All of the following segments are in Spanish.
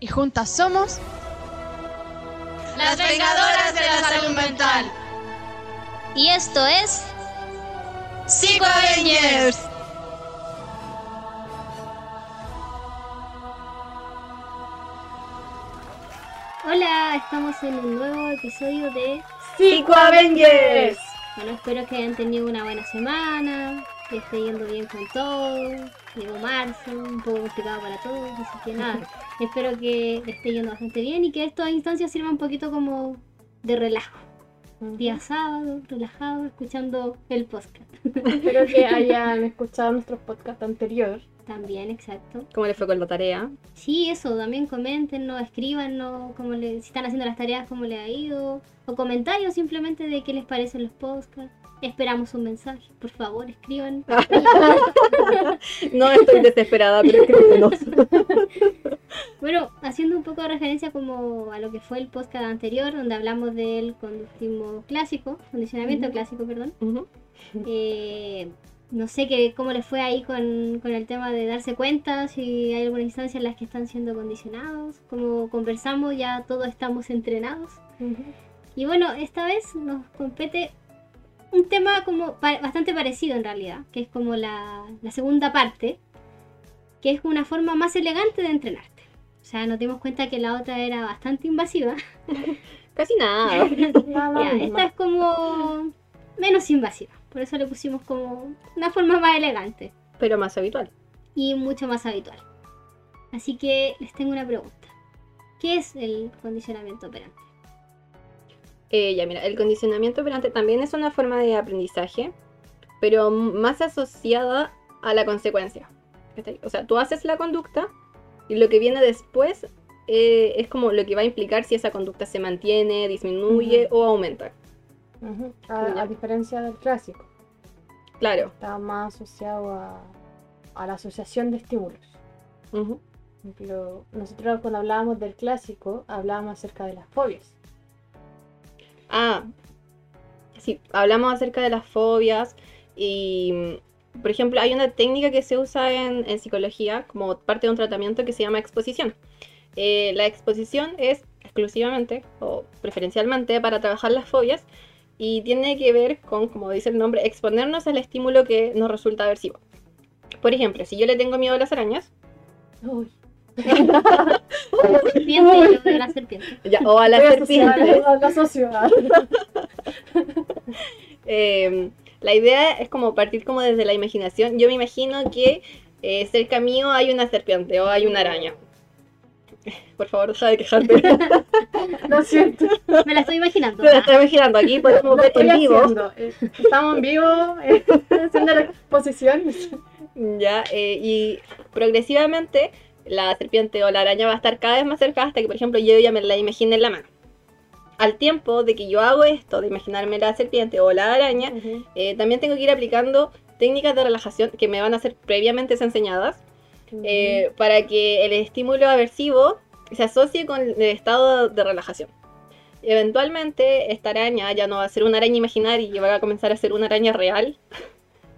Y juntas somos... Las vengadoras de la salud mental. Y esto es... Psico Avengers. Hola, estamos en un nuevo episodio de Psico Avengers. Bueno, espero que hayan tenido una buena semana, que esté yendo bien con todo. Llegó marzo, un poco complicado para todos, así que nada. espero que esté yendo bastante bien y que estas instancias sirvan un poquito como de relajo. Día sábado, relajado, escuchando el podcast. Espero que hayan escuchado nuestros podcasts anteriores. También, exacto. ¿Cómo le fue con la tarea? Sí, eso, también coméntenos, escríbanos cómo le, si están haciendo las tareas, cómo le ha ido. O comentarios simplemente de qué les parecen los podcasts. Esperamos un mensaje, por favor, escriban. no estoy desesperada, pero escríbenos. bueno, haciendo un poco de referencia como a lo que fue el podcast anterior, donde hablamos del conductismo clásico, condicionamiento clásico, perdón. eh, no sé qué, cómo les fue ahí con, con, el tema de darse cuenta, si hay alguna instancia en las que están siendo condicionados. Como conversamos, ya todos estamos entrenados. Y bueno, esta vez nos compete un tema como bastante parecido en realidad, que es como la, la, segunda parte, que es una forma más elegante de entrenarte. O sea, nos dimos cuenta que la otra era bastante invasiva. Casi nada. ya, esta es como menos invasiva. Por eso le pusimos como una forma más elegante. Pero más habitual. Y mucho más habitual. Así que les tengo una pregunta. ¿Qué es el condicionamiento operante? Eh, ya, mira, el condicionamiento operante también es una forma de aprendizaje, pero más asociada a la consecuencia. O sea, tú haces la conducta y lo que viene después eh, es como lo que va a implicar si esa conducta se mantiene, disminuye o aumenta. Uh -huh. a, a, diferencia del clásico. Claro. Está más asociado a, a la asociación de estímulos. Uh -huh. Por ejemplo, nosotros cuando hablábamos del clásico, hablábamos acerca de las fobias. Ah, sí, hablamos acerca de las fobias y, por ejemplo, hay una técnica que se usa en, en psicología como parte de un tratamiento que se llama exposición. Eh, la exposición es exclusivamente o preferencialmente para trabajar las fobias y tiene que ver con, como dice el nombre, exponernos al estímulo que nos resulta aversivo. Por ejemplo, si yo le tengo miedo a las arañas, Uy. serpiente, yo la serpiente. Ya, o a las serpientes. A la sociedad. eh, la idea es como partir como desde la imaginación. Yo me imagino que eh, cerca mío hay una serpiente o hay una araña. Por favor, deja de quejarte. Lo siento. Me la estoy imaginando. Me la estoy imaginando. Aquí podemos ver en vivo. Haciendo. Estamos en vivo, eh, haciendo la exposición. Ya, eh, y progresivamente la serpiente o la araña va a estar cada vez más cerca hasta que, por ejemplo, yo ya me la imagine en la mano. Al tiempo de que yo hago esto, de imaginarme la serpiente o la araña, uh -huh. eh, también tengo que ir aplicando técnicas de relajación que me van a ser previamente enseñadas. Eh, para que el estímulo aversivo se asocie con el estado de relajación. Eventualmente, esta araña ya no va a ser una araña imaginaria y va a comenzar a ser una araña real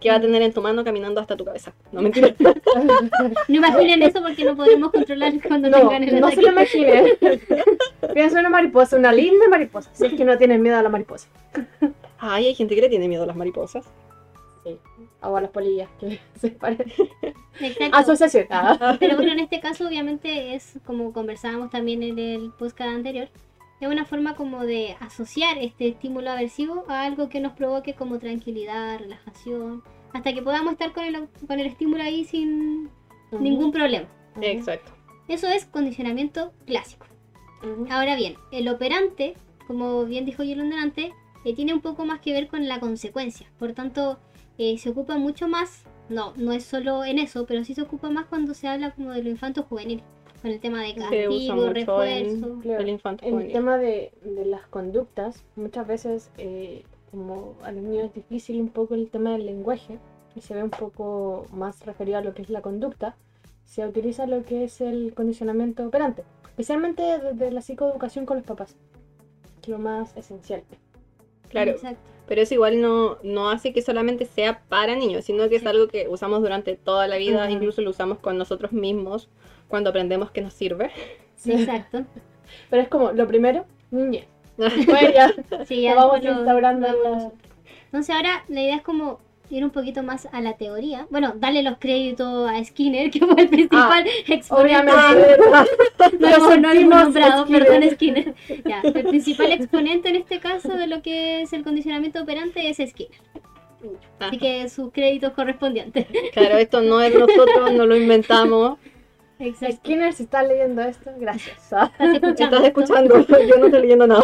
que va a tener en tu mano caminando hasta tu cabeza. No mentira. no imaginen eso porque no podremos controlar cuando no, tengan el No ataque. se lo imaginen. Piensa una mariposa, una linda mariposa. Si es que no tienen miedo a la mariposa. Ay, hay gente que le tiene miedo a las mariposas. Sí. O a las polillas que se parecen. Asociación. Ah. Pero bueno, en este caso obviamente es como conversábamos también en el podcast anterior. Es una forma como de asociar este estímulo aversivo a algo que nos provoque como tranquilidad, relajación, hasta que podamos estar con el, con el estímulo ahí sin uh -huh. ningún problema. Uh -huh. Exacto. Eso es condicionamiento clásico. Uh -huh. Ahora bien, el operante, como bien dijo Yolanda antes, eh, tiene un poco más que ver con la consecuencia. Por tanto, eh, se ocupa mucho más, no, no es solo en eso, pero sí se ocupa más cuando se habla como de lo infanto juvenil. con el tema de castigo, mucho refuerzo. Claro, El infanto En el juvenil. tema de, de las conductas, muchas veces, eh, como a los niños es difícil un poco el tema del lenguaje, y se ve un poco más referido a lo que es la conducta, se utiliza lo que es el condicionamiento operante, especialmente desde la psicoeducación con los papás, que es lo más esencial. Claro, Exacto. Pero eso igual no, no hace que solamente sea para niños, sino que es algo que usamos durante toda la vida, incluso lo usamos con nosotros mismos cuando aprendemos que nos sirve. Sí. Exacto. Pero es como, lo primero, niñez. Después ya Sí, ya lo vamos lo- instaurando. lo vamos- Entonces ahora la idea es como ir un poquito más a la teoría. Bueno, darle los créditos a Skinner, que fue el principal exponente. Obviamente, No, lo no, no lo nombrado, Skinner. perdón, Skinner. Ya, el principal exponente en este caso de lo que es el condicionamiento operante es Skinner. Ah, Así que sus créditos correspondientes. Claro, esto no es nosotros, no lo inventamos. Exacto. Skinner, si está leyendo esto, gracias. Ah, ¿Estás escuchando? Estás escuchando, yo no estoy leyendo nada.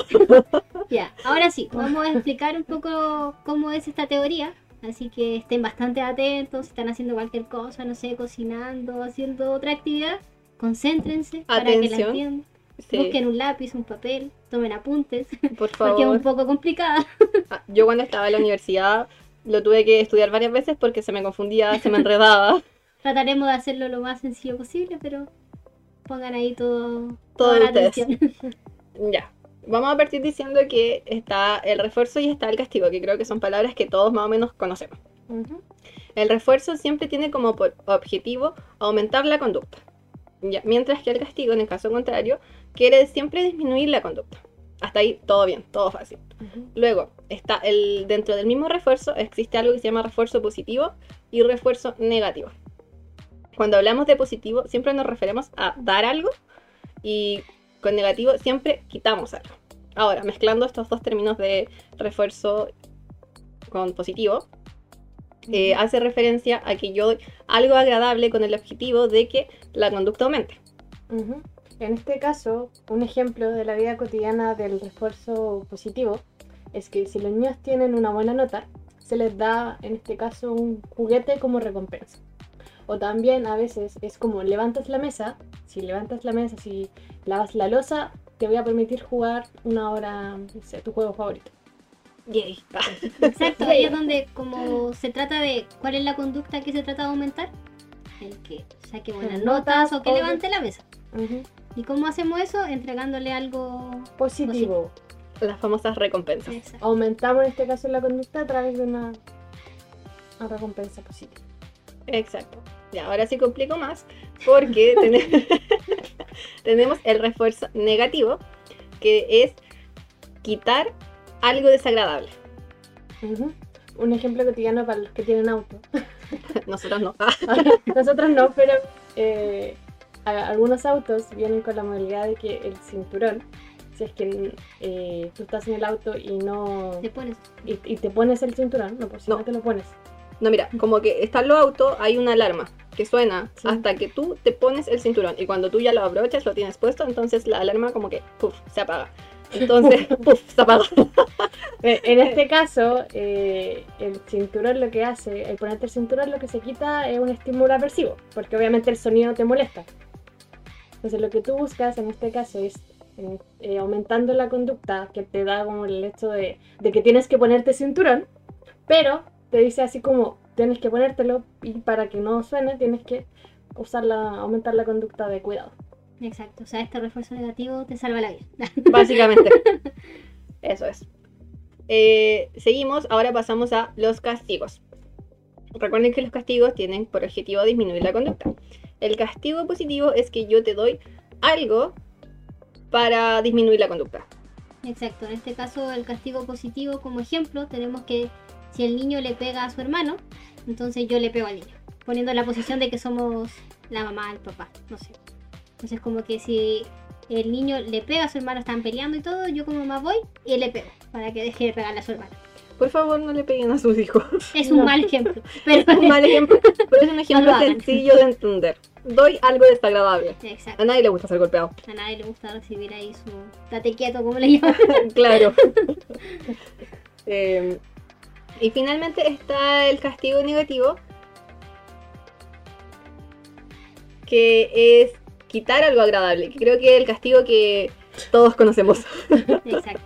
Ya, ahora sí, vamos a explicar un poco cómo es esta teoría. Así que estén bastante atentos, si están haciendo cualquier cosa, no sé, cocinando, haciendo otra actividad, concéntrense para que la Atención. entiendan. Sí, Busquen un lápiz, un papel, tomen apuntes, por porque es un favor. poco complicada. Ah, Yo cuando estaba en la universidad lo tuve que estudiar varias veces porque se me confundía, se me enredaba. Trataremos de hacerlo lo más sencillo posible, pero pongan ahí todo, Todo toda la atención. Ya. Vamos a partir diciendo que está el refuerzo y está el castigo, que creo que son palabras que todos más o menos conocemos. ujú. El refuerzo siempre tiene como objetivo aumentar la conducta, ya, mientras que el castigo, en el caso contrario, quiere siempre disminuir la conducta. Hasta ahí todo bien, todo fácil. Ujú. Luego, está el, dentro del mismo refuerzo existe algo que se llama refuerzo positivo y refuerzo negativo. Cuando hablamos de positivo, siempre nos referimos a dar algo y con negativo siempre quitamos algo. Ahora, mezclando estos dos términos de refuerzo con positivo, eh, hace referencia a que yo doy algo agradable con el objetivo de que la conducta aumente. En este caso, un ejemplo de la vida cotidiana del refuerzo positivo es que si los niños tienen una buena nota, se les da, en este caso, un juguete como recompensa. O también a veces es como levantas la mesa, si levantas la mesa, si lavas la losa, te voy a permitir jugar una hora, no sé, tu juego favorito. Yay. Exacto, ahí es donde como se trata de cuál es la conducta que se trata de aumentar. El que saque buenas Notas notas o que o- levante la mesa. ¿Y cómo hacemos eso? Entregándole algo... Positivo. Las famosas recompensas. Exacto. Aumentamos en este caso la conducta a través de una, una recompensa positiva. Exacto. Ya, ahora sí complico más porque tene- tenemos el refuerzo negativo, que es quitar algo desagradable. Un ejemplo cotidiano para los que tienen auto. Nosotros no. Nosotros no, pero eh, algunos autos vienen con la modalidad de que el cinturón, si es que eh, tú estás en el auto y no Te pones... y, y te pones el cinturón, no, por si no, No. te lo pones. No, mira, como que están los autos, hay una alarma que suena Sí. hasta que tú te pones el cinturón. Y cuando tú ya lo abrochas, lo tienes puesto, entonces la alarma como que, puff, se apaga. Entonces, puff, se apaga. En este caso, eh, el cinturón lo que hace, el ponerte el cinturón lo que se quita es un estímulo aversivo, porque obviamente el sonido te molesta. Entonces lo que tú buscas en este caso es eh, aumentando la conducta que te da como el hecho de, de que tienes que ponerte cinturón, pero te dice así como tienes que ponértelo y para que no suene tienes que usar la, aumentar la conducta de cuidado. Exacto, o sea, este refuerzo negativo te salva la vida. Básicamente. Eso es. Eh, seguimos, ahora pasamos a los castigos. Recuerden que los castigos tienen por objetivo disminuir la conducta. El castigo positivo es que yo te doy algo para disminuir la conducta. Exacto, en este caso el castigo positivo como ejemplo tenemos que si el niño le pega a su hermano, entonces yo le pego al niño, poniendo en la posición de que somos la mamá, el papá, no sé. Entonces como que si el niño le pega a su hermano, están peleando y todo, yo como mamá voy y le pego para que deje de pegarle a su hermano. Por favor, no le peguen a sus hijos. Es un No. mal ejemplo, pero Un mal ejemplo, pero es un ejemplo sencillo de entender. Doy algo desagradable. Exacto. A nadie le gusta ser golpeado. A nadie le gusta recibir ahí su date quieto, como le llaman. claro. Eh, y finalmente está el castigo negativo, que es quitar algo agradable, que creo que es el castigo que todos conocemos. Exacto.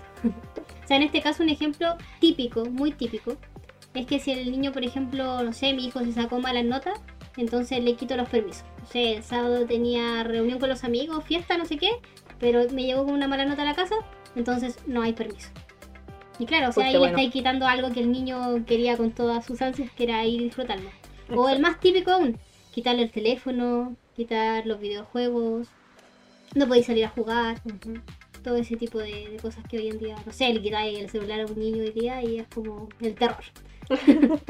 O sea, en este caso un ejemplo típico, muy típico, es que si el niño, por ejemplo, no sé, mi hijo se sacó malas notas, entonces le quito los permisos. No sé, el sábado tenía reunión con los amigos, fiesta, no sé qué, pero me llegó con una mala nota a la casa, entonces no hay permiso. Y claro, o sea, ahí bueno. le estáis quitando algo que el niño quería con todas sus ansias, que era ir disfrutarlo. O el más típico aún, quitarle el teléfono, quitar los videojuegos, no podéis salir a jugar, todo ese tipo de, de cosas que hoy en día, no sé, le quitáis el celular a un niño hoy día y es como el terror.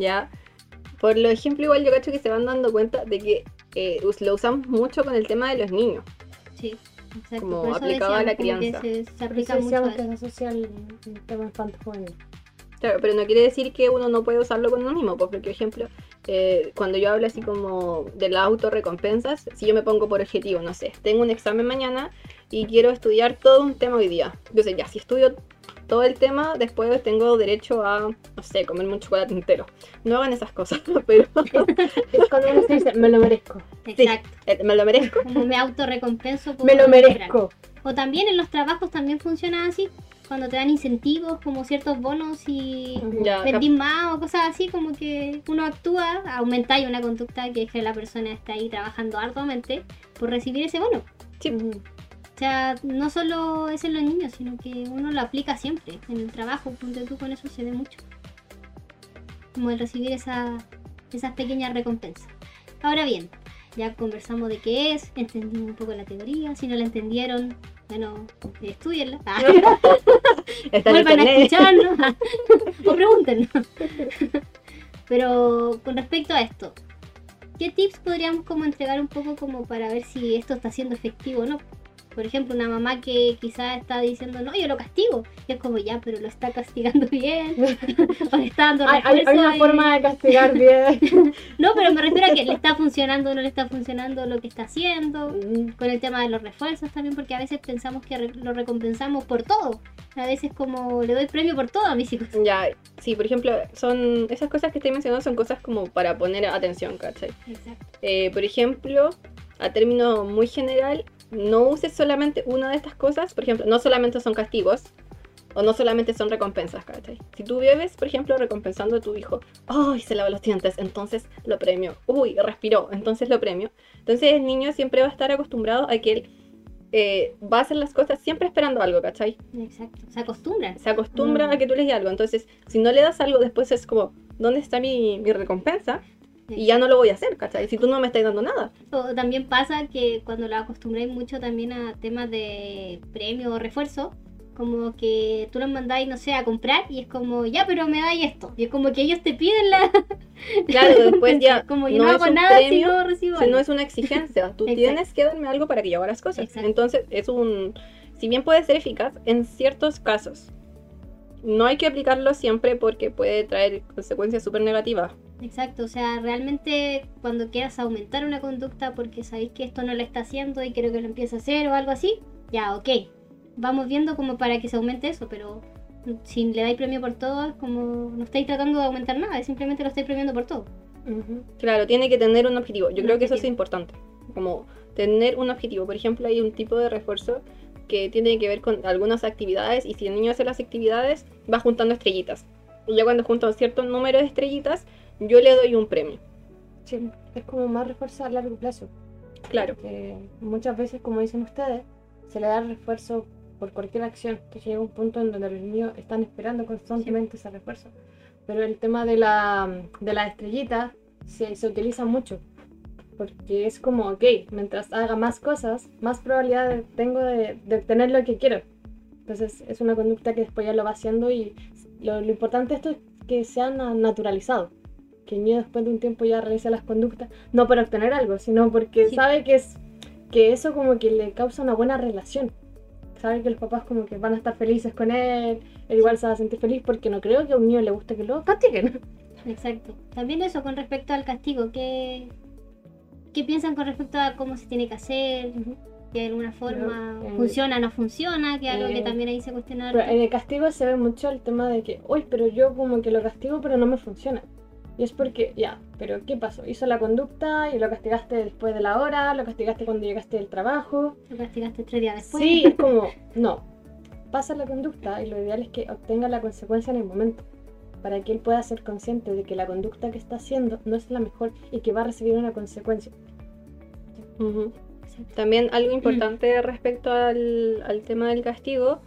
Ya. Por lo ejemplo, igual yo cacho que se van dando cuenta de que eh, lo usamos mucho con el tema de los niños. Sí, exacto. Como Por eso aplicado a la que crianza. Se, se Por eso aplica mucho que se asocia al tema juvenil. Claro, pero no quiere decir que uno no puede usarlo con uno mismo, pues, porque, por ejemplo, eh, cuando yo hablo así como de las autorrecompensas, si yo me pongo por objetivo, no sé, tengo un examen mañana y quiero estudiar todo un tema hoy día. Entonces, ya, si estudio todo el tema, después tengo derecho a, no sé, comerme un chocolate entero. No hagan esas cosas, pero Es cuando uno se dice, me lo merezco. Exacto. eh, me lo merezco. Como me autorrecompenso por Me lo merezco. O también en los trabajos también funciona así, cuando te dan incentivos como ciertos bonos y Ya, vendís más o cosas así, como que uno actúa, aumentáis una conducta que es que la persona está ahí trabajando arduamente por recibir ese bono. Sí. O sea, no solo es en los niños, sino que uno lo aplica siempre. En el trabajo, ponte tú con eso se ve mucho. Como el recibir esa, esas pequeñas recompensas. Ahora bien, ya conversamos de qué es, entendimos un poco la teoría. Si no la entendieron, bueno, estudienla. Vuelvan a escucharnos o pregúntenos. Pero con respecto a esto, ¿qué tips podríamos como entregar un poco como para ver si esto está siendo efectivo o no? Por ejemplo, una mamá que quizás está diciendo, no, yo lo castigo. Y es como, ya, pero lo está castigando bien. o le está dando Hay, hay- una y- forma de castigar bien. No, pero me refiero a que le está funcionando o no le está funcionando lo que está haciendo. Mm, Con el tema de los refuerzos también, porque a veces pensamos que re- lo recompensamos por todo. A veces como le doy premio por todo a mis hijos. Ya, sí, por ejemplo, son esas cosas que estoy mencionando son cosas como para poner atención, ¿cachai? Exacto. Eh, por ejemplo, a término muy general, no uses solamente una de estas cosas. Por ejemplo, no solamente son castigos o no solamente son recompensas, ¿cachai? Si tú vives, por ejemplo, recompensando a tu hijo, ¡ay! se lava los dientes, entonces lo premio. ¡Uy! respiró, entonces lo premio. Entonces el niño siempre va a estar acostumbrado a que él eh, va a hacer las cosas siempre esperando algo, ¿cachai? Exacto. Se acostumbran. se acostumbra Mm. a que tú les des algo. Entonces, si no le das algo, después es como, ¿dónde está mi, mi recompensa? Y ya no lo voy a hacer, ¿cachai? Si tú no me estás dando nada. O también pasa que cuando lo acostumbráis mucho también a temas de premio o refuerzo, como que tú los mandáis, no sé, a comprar y es como, ya, pero me dais esto. Y es como que ellos te piden la... Claro, después ya como yo no no, es hago un nada premio, si no recibo si no es una exigencia. Tú tienes que darme algo para que yo haga las cosas. Exacto. Entonces, es un... Si bien puede ser eficaz en ciertos casos, no hay que aplicarlo siempre porque puede traer consecuencias súper negativas. Exacto, o sea, realmente cuando quieras aumentar una conducta porque sabéis que esto no lo está haciendo y quiero que lo empiece a hacer o algo así, ya, ok. Vamos viendo como para que se aumente eso, pero si le dais premio por todo, es como no estáis tratando de aumentar nada, simplemente lo estáis premiando por todo. Claro, tiene que tener un objetivo. Yo Un creo que eso es importante. Como tener un objetivo. Por ejemplo, hay un tipo de refuerzo que tiene que ver con algunas actividades y si el niño hace las actividades va juntando estrellitas. Y ya cuando junta un cierto número de estrellitas, yo le doy un premio. Sí, es como más refuerzo a largo plazo. Claro. que muchas veces, como dicen ustedes, se le da refuerzo por cualquier acción. Que llega un punto en donde los niños están esperando constantemente ese refuerzo. Pero el tema de la, de la estrellita se, se utiliza mucho. Porque es como, ok, mientras haga más cosas, más probabilidad tengo de, de obtener lo que quiero. Entonces es una conducta que después ya lo va haciendo y lo, lo importante de esto es que sea na- naturalizado. Que el niño después de un tiempo ya realice las conductas, no para obtener algo, sino porque Sí. sabe que es que eso como que le causa una buena relación. Sabe que los papás como que van a estar felices con él, él igual se va a sentir feliz porque no creo que a un niño le guste que lo castiguen. Exacto. También eso con respecto al castigo, ¿qué, qué piensan con respecto a cómo se tiene que hacer? Que de alguna forma eh, funciona, no funciona, que es algo que eh, también ahí se cuestiona. En el castigo se ve mucho el tema de que, uy, pero yo como que lo castigo pero no me funciona. Y es porque, ya, Pero ¿qué pasó? Hizo la conducta y lo castigaste después de la hora, lo castigaste cuando llegaste del trabajo. Lo castigaste tres días después. Sí, es como, no. Pasa la conducta y lo ideal es que obtenga la consecuencia en el momento. Para que él pueda ser consciente de que la conducta que está haciendo no es la mejor y que va a recibir una consecuencia. Ujú. También algo importante respecto al, al tema del castigo,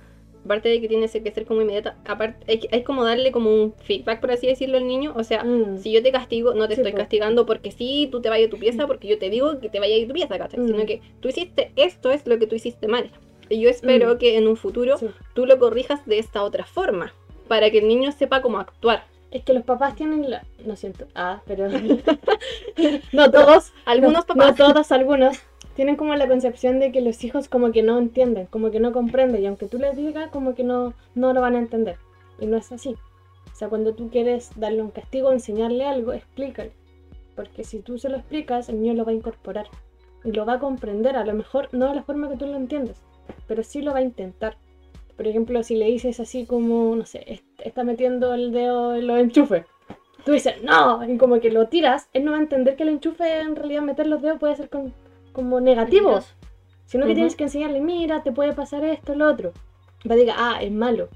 aparte de que tiene que ser como inmediata, aparte hay, como darle como un feedback, por así decirlo, al niño. O sea, Mm. si yo te castigo, no te Sí, estoy castigando porque sí, tú te vayas a tu pieza, porque yo te digo que te vayas a tu pieza, ¿cachai? Mm. Sino que tú hiciste esto, es lo que tú hiciste mal. Y yo espero Mm. que en un futuro Sí. tú lo corrijas de esta otra forma, para que el niño sepa cómo actuar. Es que los papás tienen la... No siento. Ah, pero... no todos. Algunos no, papás. No todos, algunos. Tienen como la concepción de que los hijos como que no entienden, como que no comprenden. Y aunque tú les digas, como que no, no lo van a entender. Y no es así. O sea, cuando tú quieres darle un castigo, enseñarle algo, explícale. Porque si tú se lo explicas, el niño lo va a incorporar. Y lo va a comprender. A lo mejor no de la forma que tú lo entiendes. Pero sí lo va a intentar. Por ejemplo, si le dices así como, no sé, est- está metiendo el dedo en los enchufes. Tú dices, no, y como que lo tiras, él no va a entender que el enchufe en realidad meter los dedos puede ser con- como negativo. Peligroso. Sino que tienes que enseñarle, mira, te puede pasar esto, lo otro. Va a decir, ah, es malo.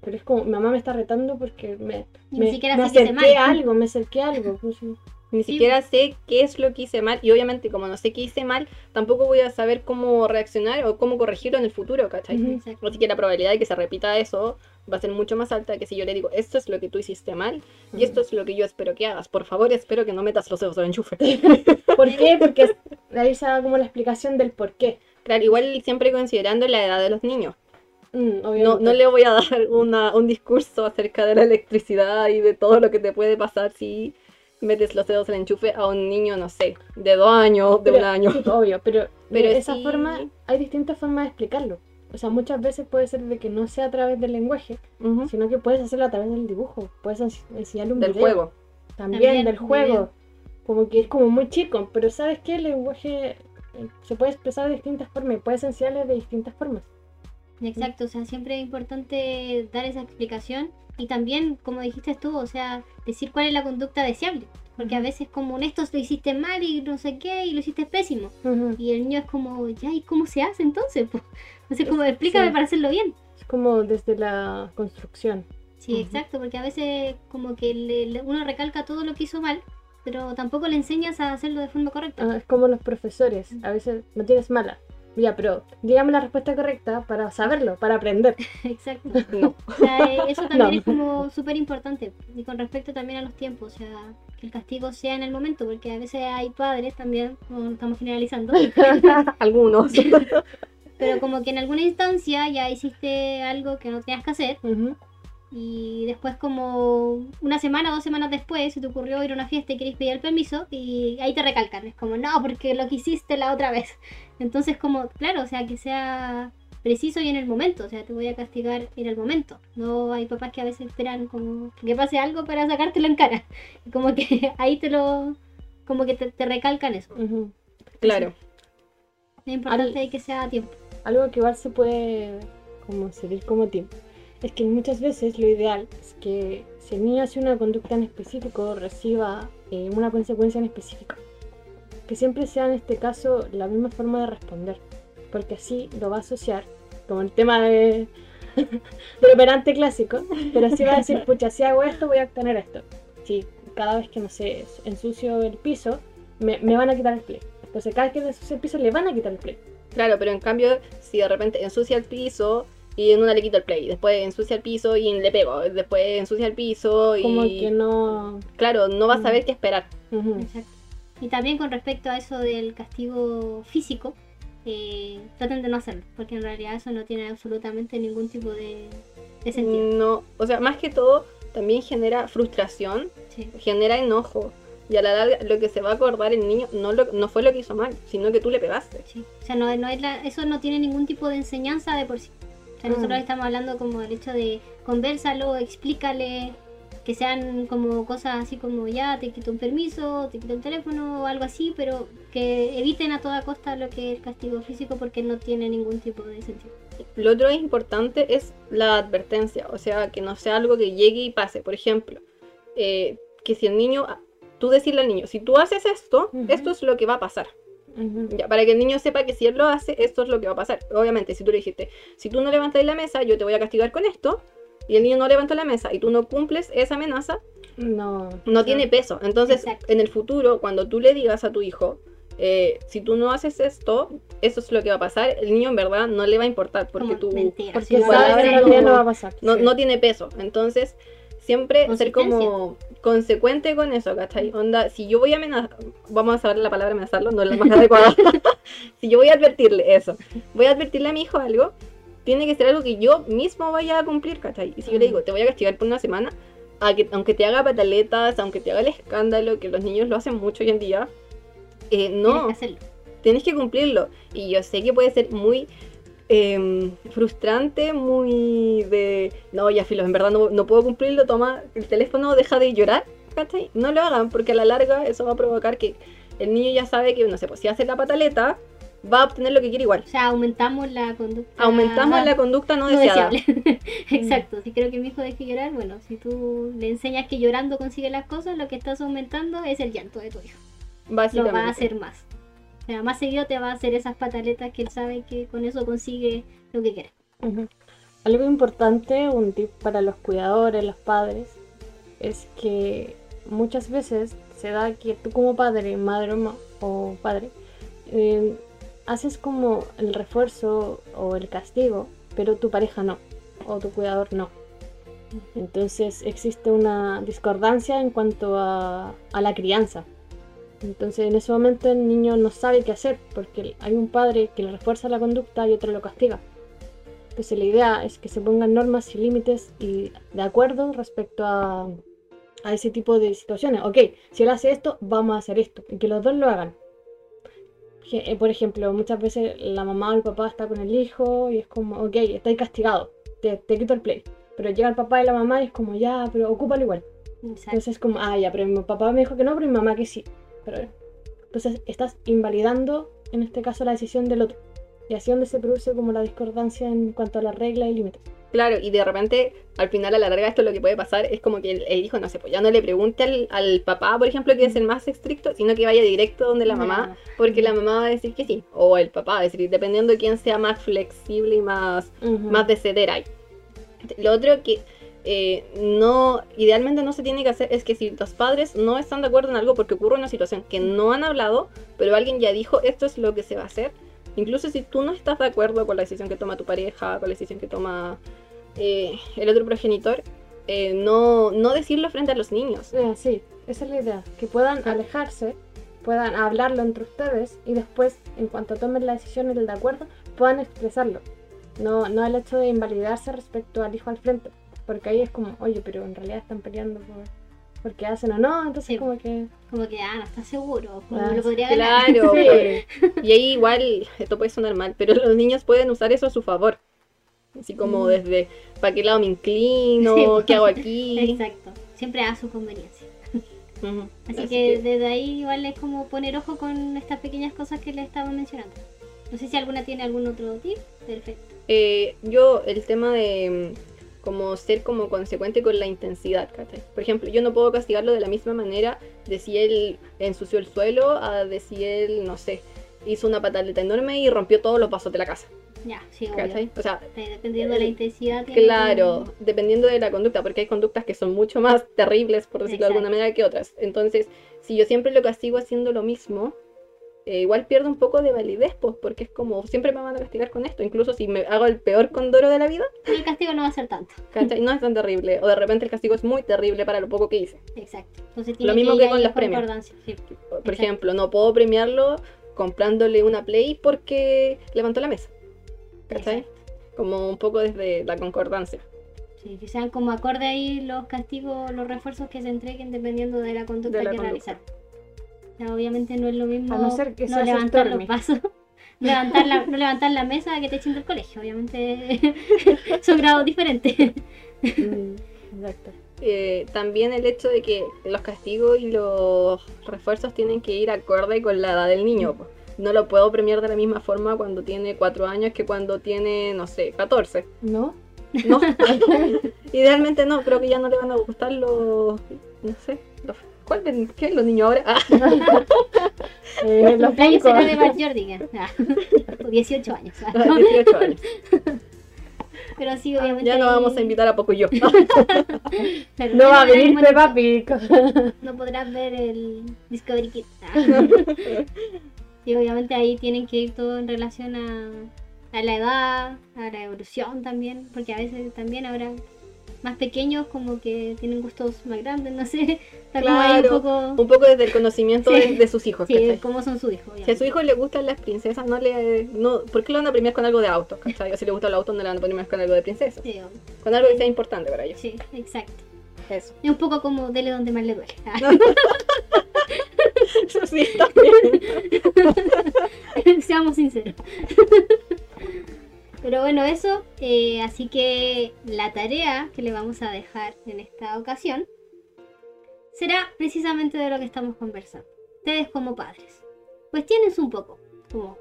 Pero es como, mi mamá me está retando porque me, Ni me, siquiera me acerqué a algo, me acerqué a algo. Pues. Ni Sí. siquiera sé qué es lo que hice mal y obviamente como no sé qué hice mal, tampoco voy a saber cómo reaccionar o cómo corregirlo en el futuro, ¿cachai? Exacto. Así que la probabilidad de que se repita eso va a ser mucho más alta que si yo le digo, esto es lo que tú hiciste mal y esto es lo que yo espero que hagas. Por favor, espero que no metas los dedos al enchufe. ¿Por qué? Porque ahí se da como la explicación del por qué. Claro, igual siempre considerando la edad de los niños. Mm, No, no le voy a dar una, un discurso acerca de la electricidad y de todo lo que te puede pasar si metes los dedos al enchufe a un niño, no sé, de dos años, de Pero- un año. obvio, pero, Pero de esa sí. forma hay distintas formas de explicarlo. O sea, muchas veces puede ser de que no sea a través del lenguaje, sino que puedes hacerlo a través del dibujo. Puedes ens- enseñarle un Del video. juego. También, También, del juego. video. Como que es como muy chico, pero ¿sabes qué? El lenguaje eh, se puede expresar de distintas formas y puedes enseñarle de distintas formas. Exacto, o sea, siempre es importante dar esa explicación y también, como dijiste tú, o sea, decir cuál es la conducta deseable. Porque a veces como en esto lo hiciste mal y no sé qué y lo hiciste pésimo. Y el niño es como, ya, ¿y cómo se hace entonces? po?". Entonces como explícame Sí. para hacerlo bien. Es como desde la construcción. Sí, exacto, porque a veces como que le- uno recalca todo lo que hizo mal, pero tampoco le enseñas a hacerlo de forma correcta. Ah, es como los profesores. A veces no tienes mala. Ya, pero dígame la respuesta correcta para saberlo, para aprender. Exacto. No. O sea, eh, eso también No. es como súper importante. Y con respecto también a los tiempos, o sea, que el castigo sea en el momento, porque a veces hay padres también, no estamos generalizando, Algunos. pero como que en alguna instancia ya hiciste algo que no tenías que hacer. Y después como una semana, dos semanas después se te ocurrió ir a una fiesta y querés pedir el permiso y ahí te recalcan, es como, no, porque lo que hiciste la otra vez. Entonces como, claro, o sea, que sea preciso y en el momento, o sea, te voy a castigar en el momento. No hay papás que a veces esperan como que pase algo para sacártelo en cara. Como que ahí te lo, como que te, te recalcan eso. Claro. Es importante que sea a tiempo. Algo que igual se puede como servir como tiempo es que muchas veces lo ideal es que si el niño hace una conducta en específico reciba eh, una consecuencia en específico. Que siempre sea en este caso la misma forma de responder, porque así lo va a asociar, como el tema de del operante clásico, pero así va a decir, pucha, si hago esto voy a obtener esto. Si cada vez que, no sé, ensucio el piso, me, me van a quitar el play. Entonces cada vez que ensucio el piso le van a quitar el play. Claro, pero en cambio, si de repente ensucia el piso y en una le quito el play, después ensucia el piso y le pego, después ensucia el piso y... Como que no... Claro, no va a saber qué esperar. Exacto. Y también con respecto a eso del castigo físico, eh, traten de no hacerlo, porque en realidad eso no tiene absolutamente ningún tipo de, de sentido. No, o sea, más que todo, también genera frustración, Sí. genera enojo. Y a la larga, lo que se va a acordar el niño no, lo, no fue lo que hizo mal, sino que tú le pegaste. Sí. O sea, no, no es la- eso no tiene ningún tipo de enseñanza de por sí. Sea, nosotros Mm. estamos hablando como del hecho de conversalo, explícale, que sean como cosas así como ya te quito un permiso, te quito el teléfono o algo así, pero que eviten a toda costa lo que es el castigo físico porque no tiene ningún tipo de sentido. Lo otro es importante es la advertencia, o sea, que no sea algo que llegue y pase. Por ejemplo, eh, que si el niño, tú decirle al niño, si tú haces esto, esto es lo que va a pasar. Ya, para que el niño sepa que si él lo hace, esto es lo que va a pasar. Obviamente, si tú le dijiste, si tú no levantas la mesa, yo te voy a castigar con esto, y el niño no levanta la mesa y tú no cumples esa amenaza, No. no tiene peso. Entonces, Exacto. en el futuro, cuando tú le digas a tu hijo, eh, si tú no haces esto, eso es lo que va a pasar, el niño en verdad no le va a importar porque tú mentira, Porque si no va a pasar. no, sí. no tiene peso. Entonces, siempre ser como consecuente con eso, ¿cachai? Onda, si yo voy a amenazar, vamos a saber la palabra amenazarlo, no es la más adecuada. si yo voy a advertirle eso, voy a advertirle a mi hijo algo, tiene que ser algo que yo mismo vaya a cumplir, ¿cachai? Y si yo le digo, te voy a castigar por una semana, a que, aunque te haga pataletas, aunque te haga el escándalo, que los niños lo hacen mucho hoy en día, eh, Tienes no, que hacerlo. tienes que cumplirlo. Y yo sé que puede ser muy em, frustrante, muy de, no, ya filo, en verdad no, no puedo cumplirlo, toma el teléfono, deja de llorar, ¿cachai? No lo hagan, porque a la larga eso va a provocar que el niño ya sabe que, no sé, pues si hace la pataleta, va a obtener lo que quiere igual. O sea, aumentamos la conducta. Aumentamos la conducta no no deseada. deseable. Exacto, si creo que mi hijo deje llorar, bueno, si tú le enseñas que llorando consigue las cosas, lo que estás aumentando es el llanto de tu hijo. Lo va a hacer más. Más seguido te va a hacer esas pataletas que él sabe que con eso consigue lo que quiere. Algo importante, un tip para los cuidadores, los padres, es que muchas veces se da que tú como padre, madre o padre, eh, haces como el refuerzo o el castigo, pero tu pareja no, o tu cuidador no. Entonces existe una discordancia en cuanto a la crianza. Entonces en ese momento el niño no sabe qué hacer porque hay un padre que le refuerza la conducta y otro lo castiga. Entonces la idea es que se pongan normas y límites y de acuerdo respecto a, a ese tipo de situaciones. Ok, si él hace esto, vamos a hacer esto. Y que los dos lo hagan. Eh, Por ejemplo, muchas veces la mamá o el papá está con el hijo y es como, ok, estáis castigado, te, te quito el play. Pero llega el papá y la mamá y es como, ya, pero ocúpalo igual. Exacto. Entonces es como, ah, ya, pero mi papá me dijo que no, pero mi mamá que sí. Pero, entonces estás invalidando, en este caso, la decisión del otro. Y así donde se produce como la discordancia en cuanto a las reglas y límites. Claro, y de repente, al final, a la larga, esto lo que puede pasar es como que el, el hijo, no sé, pues ya no le pregunte al, al papá, por ejemplo, que es el más estricto, sino que vaya directo donde la mamá, porque la mamá va a decir que sí, o el papá va a decir, dependiendo de quién sea más flexible y más, más de ceder ahí. Lo otro que eh, no, idealmente no se tiene que hacer es que si los padres no están de acuerdo en algo porque ocurre una situación que no han hablado, pero alguien ya dijo esto es lo que se va a hacer, incluso si tú no estás de acuerdo con la decisión que toma tu pareja, con la decisión que toma eh, el otro progenitor, eh, no, no decirlo frente a los niños. Sí, esa es la idea. Que puedan alejarse, puedan hablarlo entre ustedes y después, en cuanto tomen la decisión y el de acuerdo, puedan expresarlo. No, no el hecho de invalidarse respecto al hijo al frente. Porque ahí es como, oye, pero en realidad están peleando por, por qué hacen o no. Entonces, Sí. como que. Como que, ah, no estás seguro. Como Ah, lo podría ganar. Claro, Sí. y ahí igual, esto puede sonar mal, pero los niños pueden usar eso a su favor. Así como Mm. desde, ¿para qué lado me inclino? Sí. ¿Qué hago aquí? Exacto. Siempre a su conveniencia. Así, que, desde ahí igual es como poner ojo con estas pequeñas cosas que le estaba mencionando. No sé si alguna tiene algún otro tip. Perfecto. Eh, yo, el tema de como ser como consecuente con la intensidad, ¿cachai? Por ejemplo, yo no puedo castigarlo de la misma manera de si él ensució el suelo a de si él, no sé, hizo una pataleta enorme y rompió todos los vasos de la casa, Ya, sí, obvio. O sea, Eh, Dependiendo de la intensidad. tiene Claro, que- dependiendo de la conducta, porque hay conductas que son mucho más terribles, por decirlo de alguna manera, que otras. Entonces, si yo siempre lo castigo haciendo lo mismo, eh, igual pierdo un poco de validez, pues, porque es como, siempre me van a castigar con esto, incluso si me hago el peor condoro de la vida, el castigo no va a ser tanto. ¿cachai? no es tan terrible, o de repente el castigo es muy terrible para lo poco que hice. Exacto. Entonces tiene mismo que ahí con los premios. sí. Por Exacto. ejemplo, no puedo premiarlo comprándole una Play porque levantó la mesa, ¿cachai? Exacto. Como un poco desde la concordancia. Sí, que sean como acorde ahí los castigos, los refuerzos que se entreguen dependiendo de la conducta De la que conducta. realizar. Sea, obviamente no es lo mismo A no ser que no seas levantar los vasos, levantar la, no levantar la mesa que te echen del colegio. Obviamente son grados diferentes. Mm, Exacto. Eh, también el hecho de que los castigos y los refuerzos tienen que ir acorde con la edad del niño. No lo puedo premiar de la misma forma cuando tiene 4 años que cuando tiene, no sé, 14. ¿No? No, idealmente no, creo que ya no le van a gustar los, no sé, los ¿Cuál de qué los niños ahora? Ah, Eh, los será de Bar Jordigan. Ah, o 18 años. ah. 18 años. Pero sí, obviamente. Ya no vamos a invitar a Poco yo. Pero No va a venir Peppa. Pig. No podrás ver el Discovery Kids. Ah. Y obviamente ahí tienen que ir todo en relación a, a la edad, a la evolución también, porque a veces también habrá más pequeños como que tienen gustos más grandes, no sé. Está como ahí un Claro, poco. Un poco desde el conocimiento Sí. de, de sus hijos. Sí, ¿cachai? cómo son sus hijos. Si a su hijo le gustan las princesas, no le. No, ¿Por qué lo van a premiar con algo de autos? ¿cachai? O si le gusta el auto, no le van a premiar con algo de princesas. Sí. Con algo que sea importante para ellos. sí, exacto. Eso. Es un poco como dele donde más le duele. Eso sí, también. Seamos sinceros. Pero bueno, eso. eh, así que la tarea que le vamos a dejar en esta ocasión será precisamente de lo que estamos conversando. Ustedes como padres. Cuestiones un poco. Como,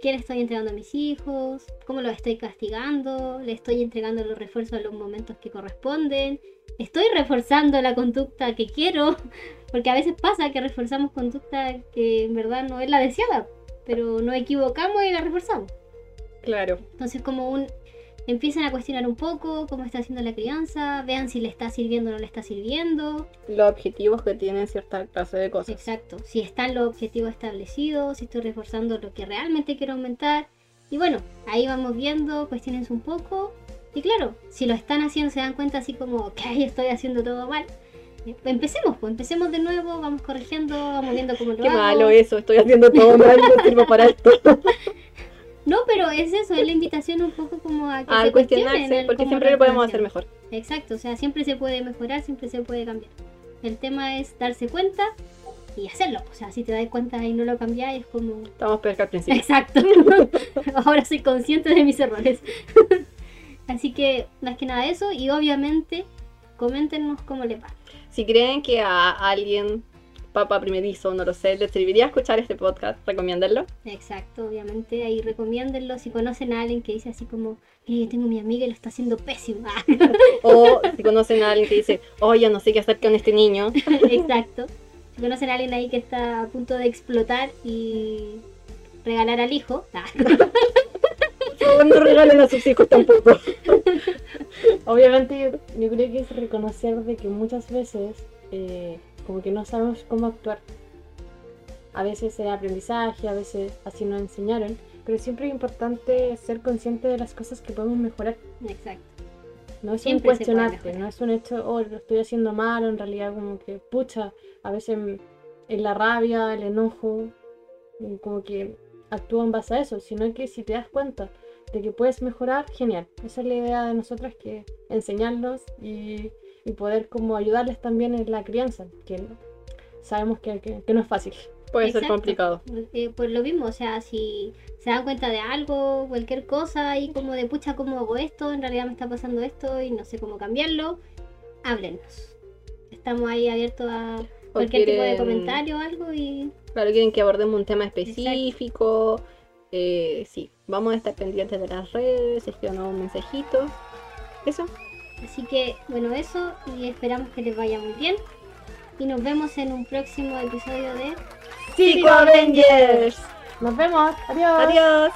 ¿qué le estoy entregando a mis hijos? ¿Cómo los estoy castigando? ¿Le estoy entregando los refuerzos en los momentos que corresponden? ¿Estoy reforzando la conducta que quiero? Porque a veces pasa que reforzamos conducta que en verdad no es la deseada, pero nos equivocamos y la reforzamos. Claro. Entonces como un empiecen a cuestionar un poco cómo está haciendo la crianza, vean si le está sirviendo o no le está sirviendo. Los objetivos que tienen cierta clase de cosas. Exacto, si están los objetivos establecidos, si estoy reforzando lo que realmente quiero aumentar. Y bueno, ahí vamos viendo, cuestionense un poco. Y claro, si lo están haciendo se dan cuenta así como que ahí estoy haciendo todo mal. eh, Empecemos, pues empecemos de nuevo, vamos corrigiendo, vamos viendo cómo lo Qué hago. malo eso, estoy haciendo todo mal, no sirvo para esto. No, pero es eso, es la invitación un poco como a que A se cuestionarse, el porque siempre lo podemos hacer mejor. Exacto, o sea, siempre se puede mejorar, siempre se puede cambiar. El tema es darse cuenta y hacerlo. O sea, si te das cuenta y no lo cambias, es como... Estamos peor que al principio. Exacto. Ahora soy consciente de mis errores. Así que, más que nada eso, y obviamente, coméntenos cómo le va. Si creen que a alguien, papá primerizo, no lo sé, le serviría escuchar este podcast, recomiéndenlo. Exacto, obviamente, ahí recomiéndenlo. Si conocen a alguien que dice así como, "Mire, yo tengo mi amiga y lo está haciendo pésimo. O si conocen a alguien que dice, oh, ya no sé qué hacer con este niño. Exacto. Si conocen a alguien ahí que está a punto de explotar y regalar al hijo, ah, no regalen a sus hijos tampoco. Obviamente yo, yo creo que es reconocer de que muchas veces eh, como que no sabemos cómo actuar. A veces era aprendizaje, a veces así nos enseñaron, pero siempre es importante ser consciente de las cosas que podemos mejorar. exacto. No es Siempre un cuestionarte, no es un hecho, oh, lo estoy haciendo mal, o en realidad como que, pucha, a veces en, la rabia, el enojo, y como que actúa en base a eso, sino que si te das cuenta de que puedes mejorar, genial. Esa es la idea de nosotras, que enseñarlos y, y poder como ayudarles también en la crianza, que sabemos que, que- que no es fácil. Puede ser complicado. Eh, pues lo mismo, o sea, si se dan cuenta de algo, cualquier cosa, y como de pucha, ¿cómo hago esto? En realidad me está pasando esto y no sé cómo cambiarlo, háblenos. Estamos ahí abiertos a cualquier tipo de comentario o algo y Claro, quieren que abordemos un tema específico. Eh, sí, vamos a estar pendientes de las redes, escriban un mensajito. Eso. Así que, bueno, eso, y esperamos que les vaya muy bien. Y nos vemos en un próximo episodio de ¡Psico Avengers! Nos vemos, adiós. Adiós.